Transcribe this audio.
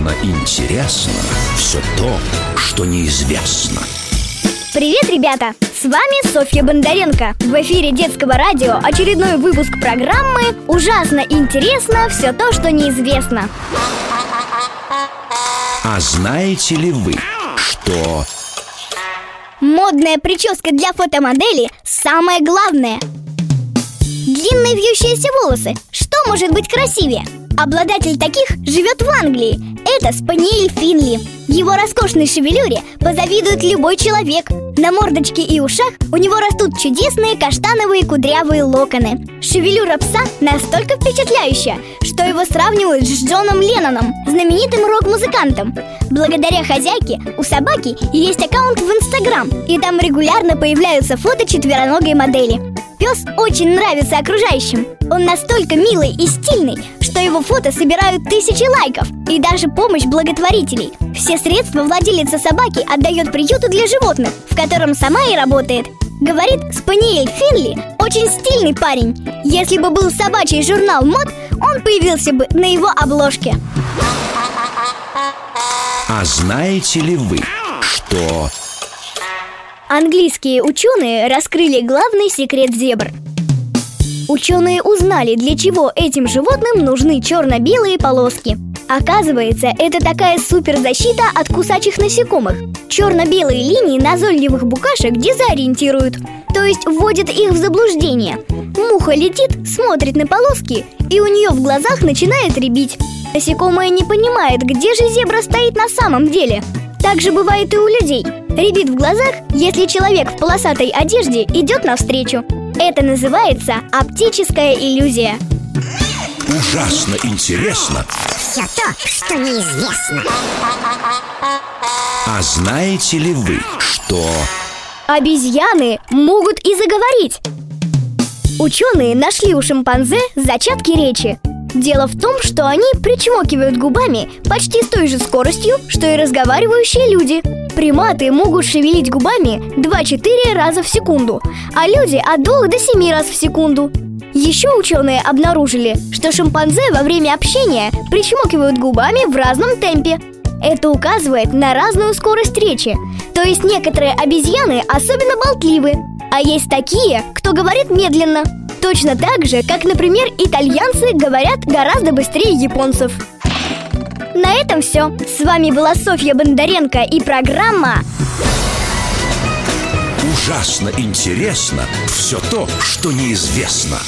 Ужасно интересно все то, что неизвестно. Привет, ребята! С вами Софья Бондаренко. В эфире детского радио очередной выпуск программы «Ужасно интересно все то, что неизвестно». А знаете ли вы, что Модная прическа для фотомодели – самое главное. Длинные вьющиеся волосы. Что может быть красивее? Обладатель таких живет в Англии. Это Спаниель Финли. Его роскошной шевелюре позавидует любой человек. На мордочке и ушах у него растут чудесные каштановые кудрявые локоны. Шевелюра пса настолько впечатляющая, что его сравнивают с Джоном Ленноном, знаменитым рок-музыкантом. Благодаря хозяйке у собаки есть аккаунт в Инстаграм, и там регулярно появляются фото четвероногой модели. Пес очень нравится окружающим. Он настолько милый и стильный, что его фото собирают тысячи лайков и даже помощь благотворителей. Все средства владелица собаки отдает приюту для животных, в котором сама и работает. Говорит, Спаниель Финли очень стильный парень. Если бы был собачий журнал мод, он появился бы на его обложке. А знаете ли вы, что Английские ученые раскрыли главный секрет зебр. Ученые узнали, для чего этим животным нужны черно-белые полоски. Оказывается, это такая суперзащита от кусачих насекомых. Черно-белые линии назойливых букашек дезориентируют, то есть вводят их в заблуждение. Муха летит, смотрит на полоски, и у нее в глазах начинает рябить. Насекомое не понимает, где же зебра стоит на самом деле. Так же бывает и у людей. Рябит в глазах, если человек в полосатой одежде идет навстречу. Это называется оптическая иллюзия. ужасно интересно? Все то, что неизвестно. А знаете ли вы, что Обезьяны могут и заговорить. Ученые нашли у шимпанзе зачатки речи. Дело в том, что они причмокивают губами почти с той же скоростью, что и разговаривающие люди. Приматы могут шевелить губами 2-4 раза в секунду, а люди от 2 до 7 раз в секунду. Еще ученые обнаружили, что шимпанзе во время общения причмокивают губами в разном темпе. Это указывает на разную скорость речи. То есть некоторые обезьяны особенно болтливы, а есть такие, кто говорит медленно. Точно так же, как, например, итальянцы говорят гораздо быстрее японцев. На этом все. С вами была Софья Бондаренко и программа ужасно интересно все то, что неизвестно?